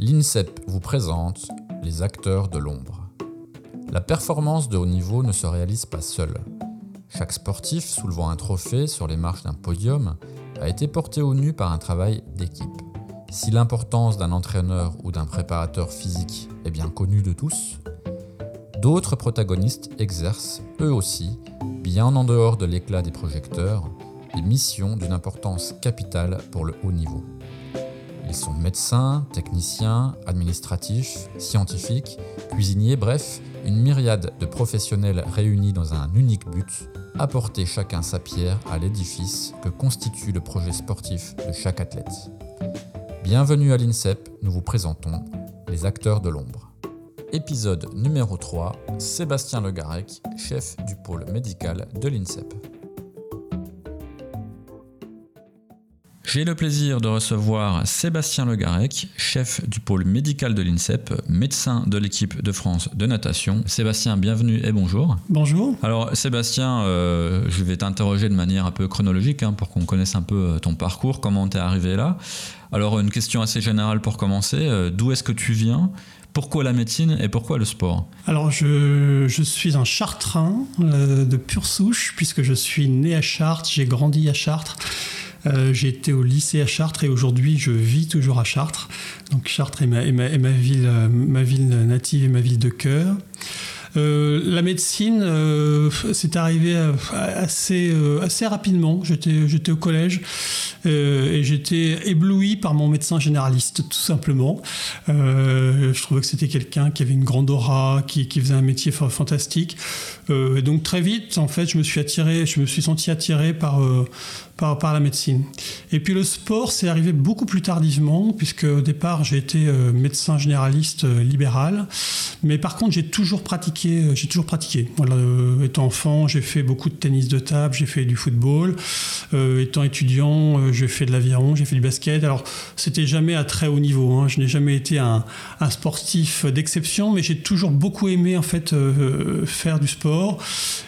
l'INSEP vous présente les acteurs de l'ombre. La performance de haut niveau ne se réalise pas seule. Chaque sportif soulevant un trophée sur les marches d'un podium a été porté au nu par un travail d'équipe. Si l'importance d'un entraîneur ou d'un préparateur physique est bien connue de tous, d'autres protagonistes exercent, eux aussi, bien en dehors de l'éclat des projecteurs, des missions d'une importance capitale pour le haut niveau. Ils sont médecins, techniciens, administratifs, scientifiques, cuisiniers, bref, une myriade de professionnels réunis dans un unique but, apporter chacun sa pierre à l'édifice que constitue le projet sportif de chaque athlète. Bienvenue à l'INSEP, nous vous présentons les acteurs de l'ombre. Épisode numéro 3, Sébastien Legarec, chef du pôle médical de l'INSEP. J'ai le plaisir de recevoir Sébastien Legarec, chef du pôle médical de l'INSEP, médecin de l'équipe de France de natation. Sébastien, bienvenue et bonjour. Bonjour. Alors Sébastien, euh, je vais t'interroger de manière un peu chronologique hein, pour qu'on connaisse un peu euh, ton parcours, comment tu es arrivé là. Alors une question assez générale pour commencer, euh, d'où est-ce que tu viens? Pourquoi la médecine et pourquoi le sport? Alors, je, je, suis un chartrain de pure souche, puisque je suis né à Chartres, j'ai grandi à Chartres. Euh, j'ai été au lycée à Chartres et aujourd'hui je vis toujours à Chartres. Donc Chartres est ma, ville, euh, ma ville native et ma ville de cœur. Euh, la médecine, c'est arrivé assez, assez rapidement. J'étais au collège et j'étais ébloui par mon médecin généraliste, tout simplement. je trouvais que c'était quelqu'un qui avait une grande aura, qui, qui faisait un métier fantastique. et donc très vite, en fait, je me suis attiré, je me suis senti attiré par par, la médecine. Et puis le sport, c'est arrivé beaucoup plus tardivement, puisque au départ, j'ai été euh, médecin généraliste euh, libéral. Mais par contre, j'ai toujours pratiqué. Euh, j'ai toujours pratiqué. Étant enfant, j'ai fait beaucoup de tennis de table, j'ai fait du football. étant étudiant, j'ai fait de l'aviron, j'ai fait du basket. Alors, c'était jamais à très haut niveau. Hein. Je n'ai jamais été un, sportif d'exception, mais j'ai toujours beaucoup aimé en fait faire du sport.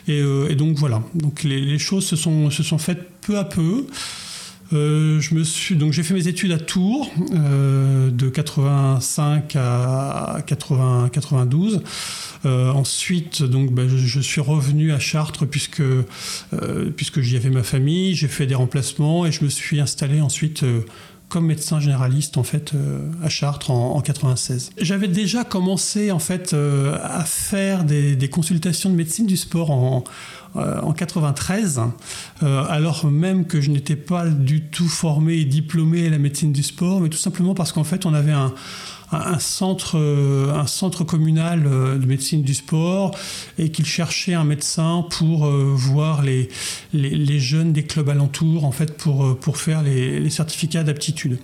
Et, donc voilà. Donc les, choses se sont faites peu à peu. Euh, je suis donc j'ai fait mes études à Tours euh, de 85 à 80, 92. Euh, ensuite, bah, je, suis revenu à Chartres puisque j'y avais ma famille. J'ai fait des remplacements et je me suis installé ensuite comme médecin généraliste en fait à Chartres en, 96. J'avais déjà commencé en fait à faire des, des, consultations de médecine du sport en, euh, en 93, euh, alors même que je n'étais pas du tout formé et diplômé à la médecine du sport, mais tout simplement parce qu'en fait on avait un, centre, euh, un centre communal de médecine du sport et qu'il cherchait un médecin pour voir les, jeunes des clubs alentours en fait pour faire les certificats d'aptitude.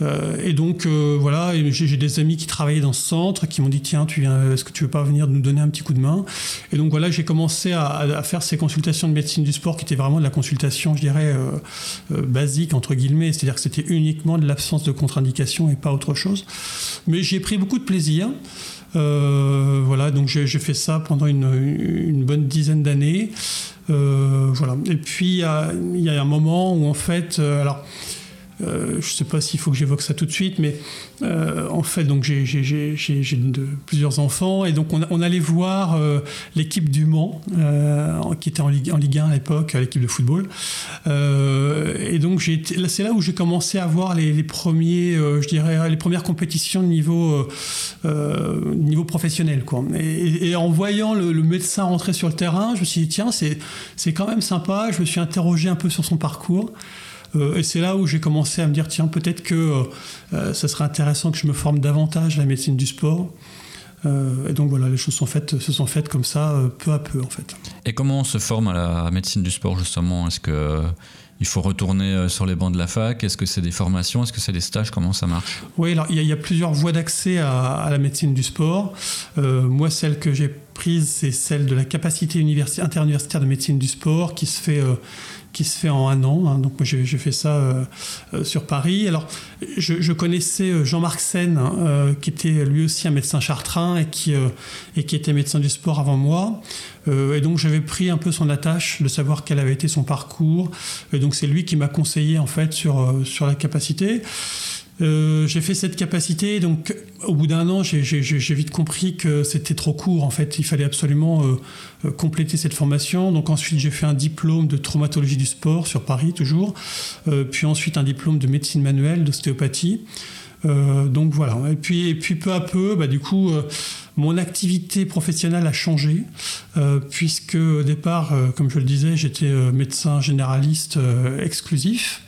Euh, et donc euh, voilà, j'ai des amis qui travaillaient dans ce centre qui m'ont dit tiens, est-ce que tu veux pas venir nous donner un petit coup de main? Et donc voilà, j'ai commencé à, faire ces consultations de médecine du sport qui étaient vraiment de la consultation, je dirais euh, basique entre guillemets, c'est-à-dire que c'était uniquement de l'absence de contre-indication et pas autre chose. Mais j'ai pris beaucoup de plaisir. voilà, donc j'ai fait ça pendant une, bonne dizaine d'années. voilà. Et puis il y, a un moment où en fait, alors euh, je ne sais pas s'il faut que j'évoque ça tout de suite, mais euh, en fait, donc j'ai plusieurs enfants et donc on, allait voir euh, l'équipe du Mans qui était en Ligue, en Ligue 1 à l'époque, l'équipe de football. et donc c'est là où j'ai commencé à voir les, premières compétitions de niveau professionnel. Et, en voyant le, le, médecin rentrer sur le terrain, je me suis dit tiens, c'est quand même sympa. Je me suis interrogé un peu sur son parcours. Euh, et c'est là où j'ai commencé à me dire, tiens, peut-être que euh, euh, ça serait intéressant que je me forme davantage à la médecine du sport. et donc voilà, les choses sont faites, se sont faites comme ça, peu à peu en fait. Et comment on se forme à la médecine du sport justement? Est-ce que il faut retourner sur les bancs de la fac? Est-ce que c'est des formations? Est-ce que c'est des stages? Comment ça marche? Oui, alors il y, a plusieurs voies d'accès à, la médecine du sport. moi, celle que j'ai prise, c'est celle de la capacité interuniversitaire de médecine du sport qui se fait qui se fait en un an. Hein. Donc moi j'ai fait ça euh, euh, sur Paris. Alors je, connaissais euh, Jean-Marc Sen, hein, qui était lui aussi un médecin chartrain et qui, et qui était médecin du sport avant moi. et donc j'avais pris un peu son attache de savoir quel avait été son parcours. Et donc c'est lui qui m'a conseillé en fait sur, sur la capacité. Euh, j'ai fait cette capacité, donc au bout d'un an, j'ai vite compris que c'était trop court. En fait, il fallait absolument euh, compléter cette formation. Donc ensuite, j'ai fait un diplôme de traumatologie du sport sur Paris toujours, puis ensuite un diplôme de médecine manuelle, d'ostéopathie. donc voilà. Et puis, et puis peu à peu, bah, du coup, mon activité professionnelle a changé, puisque au départ, comme je le disais, j'étais médecin généraliste exclusif.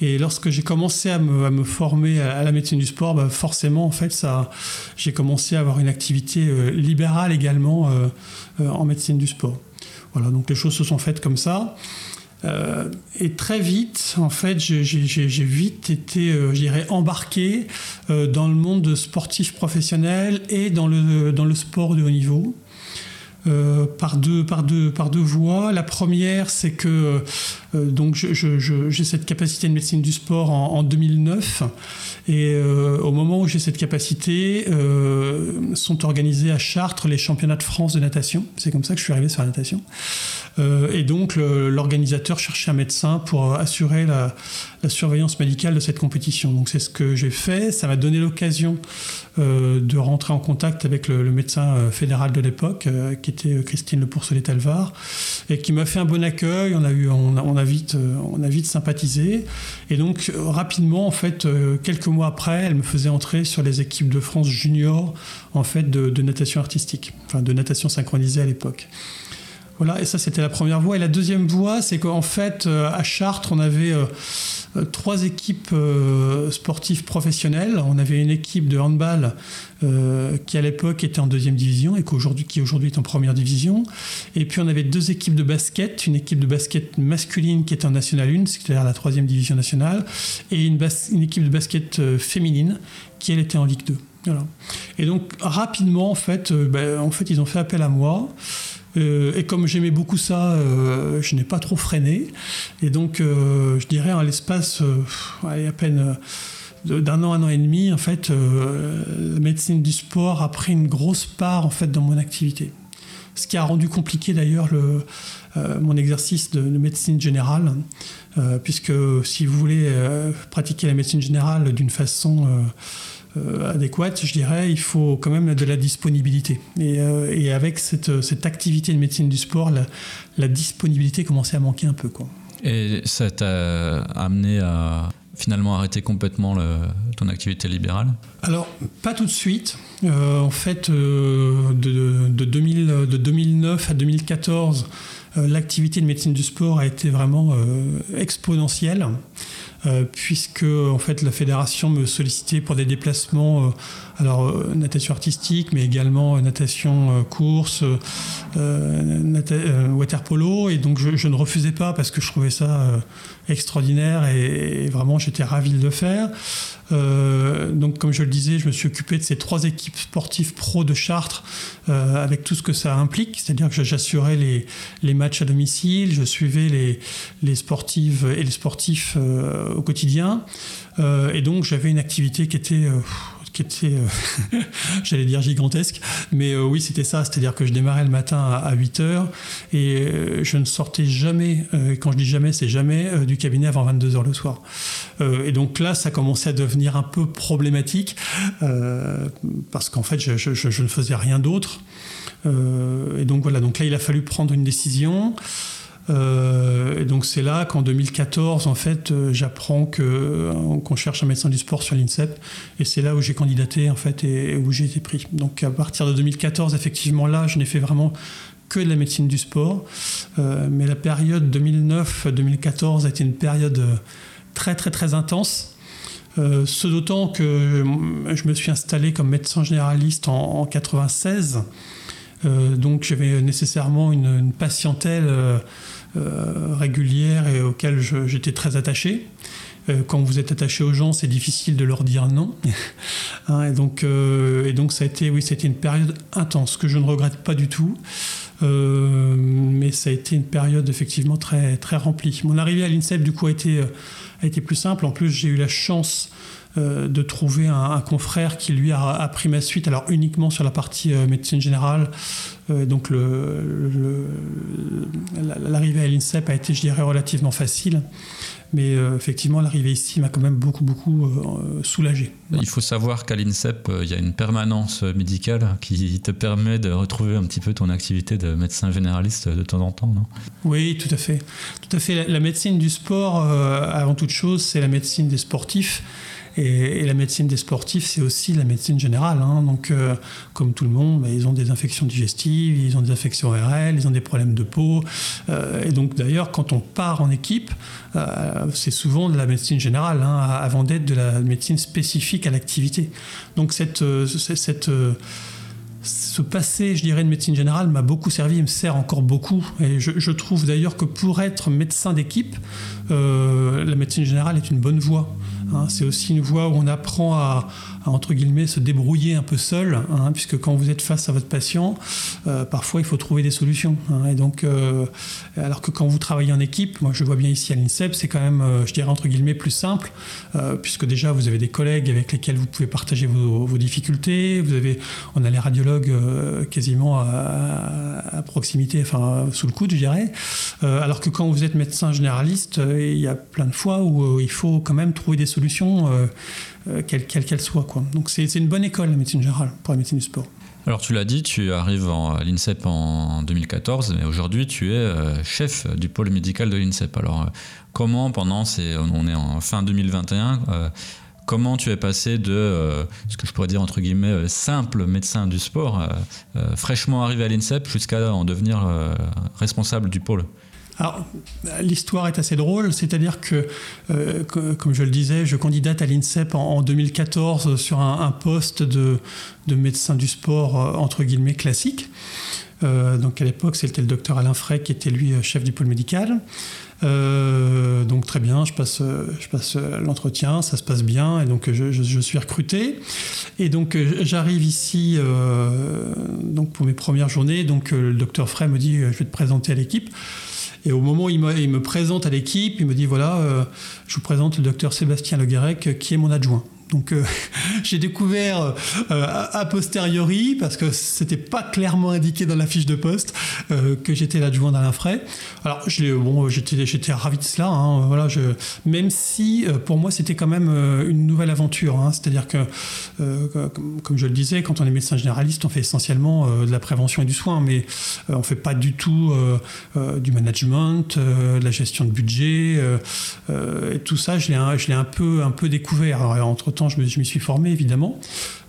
Et lorsque j'ai commencé à me, former à, la médecine du sport, bah, forcément, en fait, ça, j'ai commencé à avoir une activité euh, libérale également euh, euh, en médecine du sport. Voilà, donc les choses se sont faites comme ça. et très vite, en fait, j'ai vite été, je dirais, embarqué dans le monde sportif professionnel et dans le, dans le sport de haut niveau. Euh, par, deux, par, deux, par deux voies. La première, c'est que euh, donc j'ai cette capacité de médecine du sport en, 2009. Et euh, au moment où j'ai cette capacité, sont organisés à Chartres les championnats de France de natation. C'est comme ça que je suis arrivé sur la natation. et donc l'organisateur cherchait un médecin pour assurer la, la surveillance médicale de cette compétition. Donc c'est ce que j'ai fait. Ça m'a donné l'occasion euh, de rentrer en contact avec le, médecin euh, fédéral de l'époque, euh, qui était Christine Le Pourcelet-Talvar, et qui m'a fait un bon accueil. On a, eu, on a, vite, on a vite sympathisé. Et donc rapidement, en fait, quelques mois après, elle me faisait entrer sur les équipes de France junior en fait, de, de natation artistique, enfin de natation synchronisée à l'époque. Voilà, et ça c'était la première voie. Et la deuxième voie, c'est qu'en fait, à Chartres, on avait euh, trois équipes euh, sportives professionnelles. On avait une équipe de handball euh, qui à l'époque était en deuxième division et qui aujourd'hui est en première division. Et puis on avait deux équipes de basket, une équipe de basket masculine qui était en National 1, c'est-à-dire la troisième division nationale, et une, équipe de basket féminine qui elle était en Ligue 2. Voilà. Et donc rapidement en fait, ben, en fait ils ont fait appel à moi. Euh, et comme j'aimais beaucoup ça, euh, je n'ai pas trop freiné. Et donc, euh, je dirais, en l'espace, à peine d'un an, un an et demi, en fait, la médecine du sport a pris une grosse part en fait dans mon activité. Ce qui a rendu compliqué d'ailleurs mon exercice de, de médecine générale, puisque si vous voulez pratiquer la médecine générale d'une façon adéquate, je dirais, il faut quand même de la disponibilité. Et, euh, avec cette, cette, activité de médecine du sport, la, disponibilité commençait à manquer un peu. Quoi. Et ça t'a amené à finalement arrêter complètement ton activité libérale? Alors, pas tout de suite. Euh, en fait, de, de, 2000, de 2009 à 2014, l'activité de médecine du sport a été vraiment exponentielle. Euh, puisque en fait la fédération me sollicitait pour des déplacements, euh, alors euh, natation artistique, mais également natation course, water polo, et donc je, ne refusais pas parce que je trouvais ça extraordinaire et, vraiment j'étais ravi de le faire. Donc comme je le disais, je me suis occupé de ces trois équipes sportives pro de Chartres avec tout ce que ça implique, c'est-à-dire que j'assurais les, les, matchs à domicile, je suivais les, les sportives et les sportifs au quotidien. Euh, et donc j'avais une activité qui était euh, qui était, euh, j'allais dire gigantesque, mais oui, c'était ça, c'est-à-dire que je démarrais le matin à, 8 heures et je ne sortais jamais, quand je dis jamais, c'est jamais, du cabinet avant 22 heures le soir. et donc là, ça commençait à devenir un peu problématique parce qu'en fait, je, je, ne faisais rien d'autre. et donc voilà, donc là, il a fallu prendre une décision. Euh, et donc c'est là qu'en 2014, en fait, euh, j'apprends euh, qu'on cherche un médecin du sport sur l'INSEP, et c'est là où j'ai candidaté en fait et, où j'ai été pris. Donc à partir de 2014, effectivement là, je n'ai fait vraiment que de la médecine du sport, mais la période 2009-2014 a été une période très très très intense. ce d'autant que je me suis installé comme médecin généraliste en, en 96. donc j'avais nécessairement une, patientèle euh, régulière et auxquelles j'étais très attaché. Euh, quand vous êtes attaché aux gens, c'est difficile de leur dire non. Hein, et, donc, euh, et donc, ça a été, oui, c'était une période intense que je ne regrette pas du tout. mais ça a été une période effectivement très, très remplie. Mon arrivée à l'INSEP, du coup, a été, a été plus simple. En plus, j'ai eu la chance de trouver un, confrère qui lui a, pris ma suite, alors uniquement sur la partie médecine générale. donc l'arrivée à l'INSEP a été, je dirais, relativement facile. Mais euh, effectivement, l'arrivée ici m'a quand même beaucoup, beaucoup euh, soulagé. Il faut savoir qu'à l'INSEP, euh, il y a une permanence médicale qui te permet de retrouver un petit peu ton activité de médecin généraliste de temps en temps, non? Oui, tout à fait. Tout à fait. La, médecine du sport, avant toute chose, c'est la médecine des sportifs. Et, la médecine des sportifs, c'est aussi la médecine générale. Hein. Donc, euh, comme tout le monde, bah, ils ont des infections digestives, ils ont des infections ORL, ils ont des problèmes de peau. Euh, et donc, d'ailleurs, quand on part en équipe, euh, c'est souvent de la médecine générale, hein, avant d'être de la médecine spécifique à l'activité. Donc, cette ce passé, je dirais, de médecine générale m'a beaucoup servi et me sert encore beaucoup. Et je, trouve d'ailleurs que pour être médecin d'équipe, la médecine générale est une bonne voie. Hein, c'est aussi une voie où on apprend à, entre guillemets, se débrouiller un peu seul, hein, puisque quand vous êtes face à votre patient, euh, parfois il faut trouver des solutions. Hein. et donc, euh, alors que quand vous travaillez en équipe, moi je vois bien ici à l'INSEP, c'est quand même, euh, je dirais entre guillemets, plus simple, puisque déjà vous avez des collègues avec lesquels vous pouvez partager vos, difficultés. Vous avez, on a les radiologues quasiment à, proximité, enfin sous le coude, je dirais. alors que quand vous êtes médecin généraliste, il y a plein de fois où il faut quand même trouver des solutions euh, quelle qu'elle soit. Quoi. Donc c'est une bonne école, la médecine générale, pour la médecine du sport. Alors tu l'as dit, tu arrives à l'INSEP en 2014, mais aujourd'hui tu es euh, chef du pôle médical de l'INSEP. Alors euh, comment pendant on est en fin 2021, comment tu es passé de ce que je pourrais dire entre guillemets simple médecin du sport, fraîchement arrivé à l'INSEP, jusqu'à en devenir responsable du pôle? Alors, l'histoire est assez drôle, c'est-à-dire que, euh, comme je le disais, je candidate à l'INSEP en, 2014 sur un, poste de, médecin du sport, euh, entre guillemets, classique. Euh, donc à l'époque, c'était le docteur Alain Frey qui était lui chef du pôle médical. Donc très bien, je passe, je passe l'entretien, ça se passe bien, et donc je, suis recruté. Et donc j'arrive ici donc pour mes premières journées. Donc le docteur Frey me dit, je vais te présenter à l'équipe. Et au moment où il me, présente à l'équipe, il me dit voilà, euh, je vous présente le docteur Sébastien Le Guérec, qui est mon adjoint. Donc euh, j'ai découvert euh, a posteriori, parce que c'était pas clairement indiqué dans la fiche de poste, euh, que j'étais l'adjoint d'Alain Frey. Alors bon, j'étais, ravi de cela. Hein, voilà, même si pour moi c'était quand même une nouvelle aventure. Hein, c'est-à-dire que, comme, je le disais, quand on est médecin généraliste, on fait essentiellement de la prévention et du soin, mais on fait pas du tout du management, de la gestion de budget. et tout ça, je l'ai, un peu découvert. entre temps, je m'y suis formé évidemment.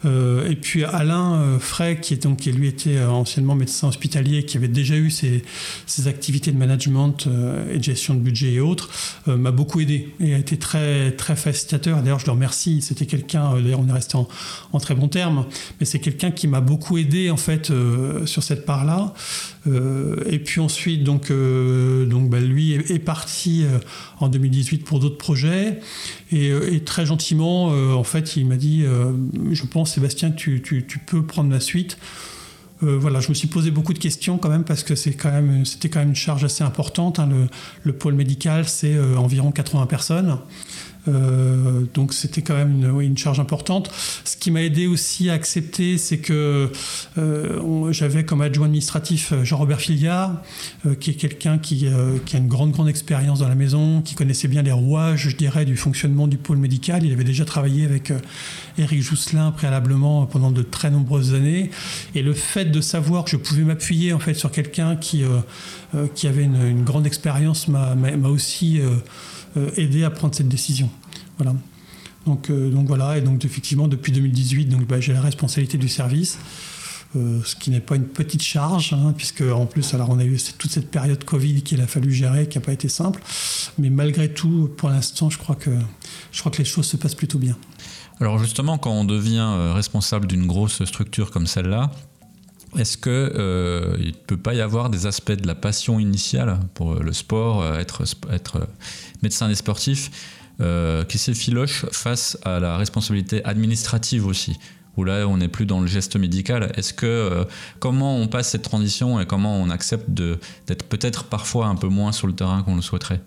Euh, et puis Alain euh, Frey, qui, est donc, qui lui était euh, anciennement médecin hospitalier, qui avait déjà eu ses, activités de management et de gestion de budget et autres, m'a beaucoup aidé et a été très, très facilitateur. D'ailleurs, je le remercie. C'était quelqu'un, d'ailleurs, on est resté en, très bons termes, mais c'est quelqu'un qui m'a beaucoup aidé en fait sur cette part-là. et puis ensuite, donc, donc bah, lui est, parti en 2018 pour d'autres projets et, et, très gentiment, en fait, il m'a dit, je pense Sébastien, tu, peux prendre la suite. Euh, voilà, je me suis posé beaucoup de questions quand même parce que c'était quand même une charge assez importante. Hein. Le, pôle médical, c'est euh, environ 80 personnes. Euh, donc c'était quand même une, charge importante. Ce qui m'a aidé aussi à accepter, c'est que euh, j'avais comme adjoint administratif euh, Jean-Robert Filiard, qui est quelqu'un qui, a une grande, grande expérience dans la maison, qui connaissait bien les rouages, je dirais, du fonctionnement du pôle médical. Il avait déjà travaillé avec Éric Jousselin préalablement pendant de très nombreuses années. Et le fait de savoir que je pouvais m'appuyer en fait sur quelqu'un qui, qui avait une, grande expérience m'a aussi aider à prendre cette décision. Voilà. Donc, euh, donc voilà, et donc effectivement depuis 2018, donc bah, j'ai la responsabilité du service. Euh, ce qui n'est pas une petite charge, hein, puisque en plus, alors on a eu toute cette période Covid qu'il a fallu gérer, qui n'a pas été simple. Mais malgré tout, pour l'instant, je crois que je crois que les choses se passent plutôt bien. Alors justement, quand on devient responsable d'une grosse structure comme celle-là, est-ce qu'il euh, ne peut pas y avoir des aspects de la passion initiale pour le sport, euh, être, être médecin des sportifs, euh, qui s'effilochent face à la responsabilité administrative aussi? Où là on n'est plus dans le geste médical. Est-ce que euh, comment on passe cette transition et comment on accepte d'être peut-être parfois un peu moins sur le terrain qu'on le souhaiterait?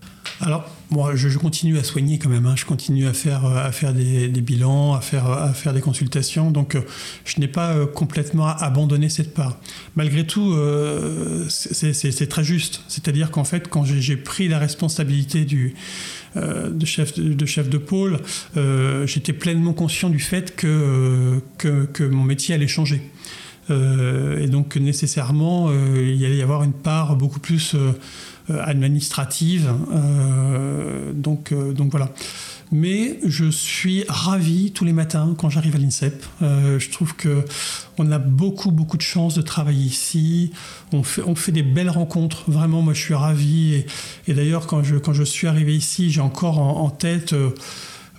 Moi je, continue à soigner quand même, hein. je continue à faire, euh, des, bilans, à faire, des consultations, donc euh, je n'ai pas complètement abandonné cette part. Malgré tout, c'est très juste, c'est-à-dire qu'en fait quand j'ai pris la responsabilité euh, de, chef de, pôle, euh, j'étais pleinement conscient du fait que, mon métier allait changer. Euh, et donc nécessairement, il allait y avoir une part beaucoup plus administrative. donc, donc voilà mais je suis ravi tous les matins quand j'arrive à l'INSEP. Euh, je trouve que on a beaucoup beaucoup de chance de travailler ici. On fait, on fait des belles rencontres. Vraiment, moi je suis ravi. Et, d'ailleurs, quand je, quand je suis arrivé ici, j'ai encore en, tête...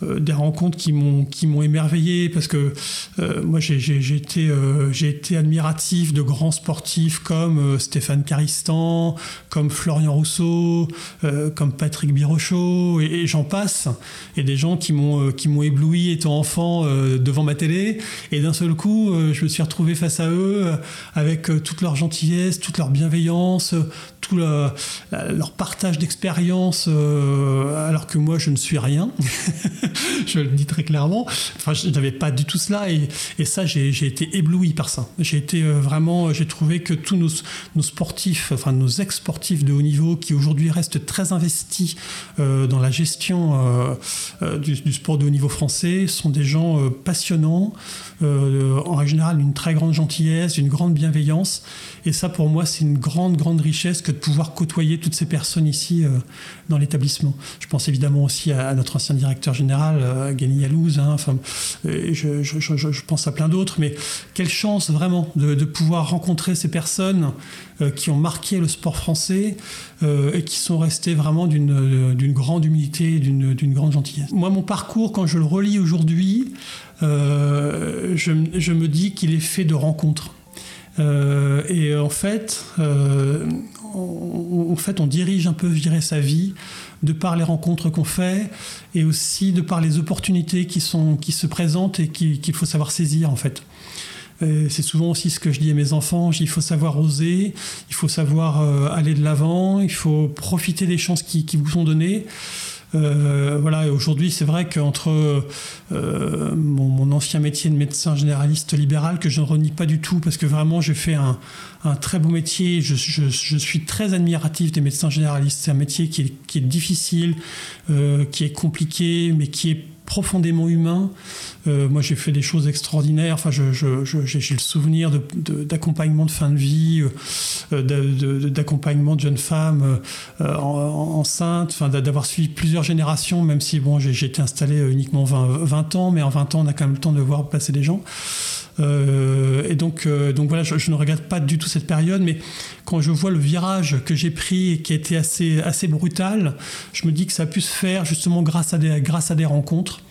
Euh, des rencontres qui m'ont qui émerveillé parce que euh, moi j'ai été euh, j'ai été admiratif de grands sportifs comme Stéphane Caristan, comme Florian Rousseau, comme Patrick Birochot et, j'en passe. Et des gens qui m'ont qui m'ont ébloui étant enfant devant ma télé. Et d'un seul coup je me suis retrouvé face à eux avec toute leur gentillesse, toute leur bienveillance, leur partage d'expérience alors que moi je ne suis rien. je le dis très clairement. Enfin, je n'avais pas du tout cela et, et ça, j'ai été ébloui par ça. J'ai été euh, vraiment, j'ai trouvé que tous nos, nos, sportifs, enfin nos ex-sportifs de haut niveau qui aujourd'hui restent très investis euh, dans la gestion euh, du, du, sport de haut niveau français sont des gens passionnants, en règle générale une très grande gentillesse, une grande bienveillance. Et ça, pour moi, c'est une grande, grande richesse que pouvoir côtoyer toutes ces personnes ici dans l'établissement. Je pense évidemment aussi à, notre ancien directeur général, euh, Gany Yalouz, hein, enfin, je, je, pense à plein d'autres, mais quelle chance vraiment de, pouvoir rencontrer ces personnes euh, qui ont marqué le sport français euh, et qui sont restées vraiment d'une grande humilité, d'une grande gentillesse. Moi, mon parcours, quand je le relis aujourd'hui, euh, je, me dis qu'il est fait de rencontres. Euh, et en fait, euh, en fait, on dirige un peu, je dirais, sa vie de par les rencontres qu'on fait et aussi de par les opportunités qui, sont, qui se présentent et qu'il faut savoir saisir, en fait. C'est souvent aussi ce que je dis à mes enfants, il faut savoir oser, il faut savoir euh, aller de l'avant, il faut profiter des chances qui vous sont données. Euh, voilà, aujourd'hui, c'est vrai qu'entre euh, mon, ancien métier de médecin généraliste libéral, que je ne renie pas du tout, parce que vraiment, j'ai fait un, très beau métier. Je, suis très admiratif des médecins généralistes. C'est un métier qui est, difficile, euh, qui est compliqué, mais qui est profondément humain. Euh, moi, j'ai fait des choses extraordinaires. Enfin, j'ai le souvenir d'accompagnement de, fin de vie, euh, d'accompagnement de, jeunes femmes euh, enceintes, enfin, d'avoir suivi plusieurs générations, même si bon, j'ai été installé uniquement 20, 20, ans, mais en 20 ans, on a quand même le temps de voir passer des gens. Euh, et donc, euh, donc voilà, je, ne regrette pas du tout cette période, mais quand je vois le virage que j'ai pris et qui a été assez, assez brutal, je me dis que ça a pu se faire justement grâce à des, grâce à des rencontres.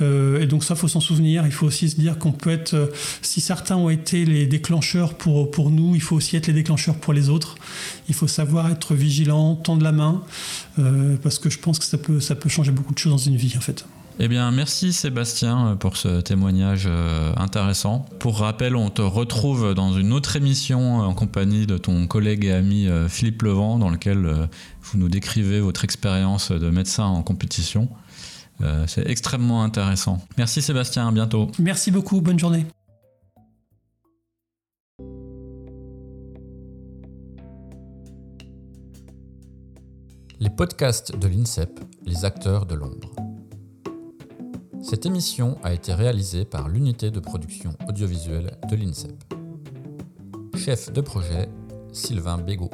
Euh, et donc ça, faut s'en souvenir. Il faut aussi se dire qu'on peut être, si certains ont été les déclencheurs pour, pour nous, il faut aussi être les déclencheurs pour les autres. Il faut savoir être vigilant, tendre la main, parce que je pense que ça peut, ça peut changer beaucoup de choses dans une vie, en fait. Eh bien, merci Sébastien pour ce témoignage euh, intéressant. Pour rappel, on te retrouve dans une autre émission en compagnie de ton collègue et ami euh, Philippe Levent, dans lequel euh, vous nous décrivez votre expérience de médecin en compétition. C'est extrêmement intéressant. Merci Sébastien, à bientôt. Merci beaucoup, bonne journée. Les podcasts de l'INSEP, les acteurs de l'ombre. Cette émission a été réalisée par l'unité de production audiovisuelle de l'INSEP. Chef de projet, Sylvain Bégaud.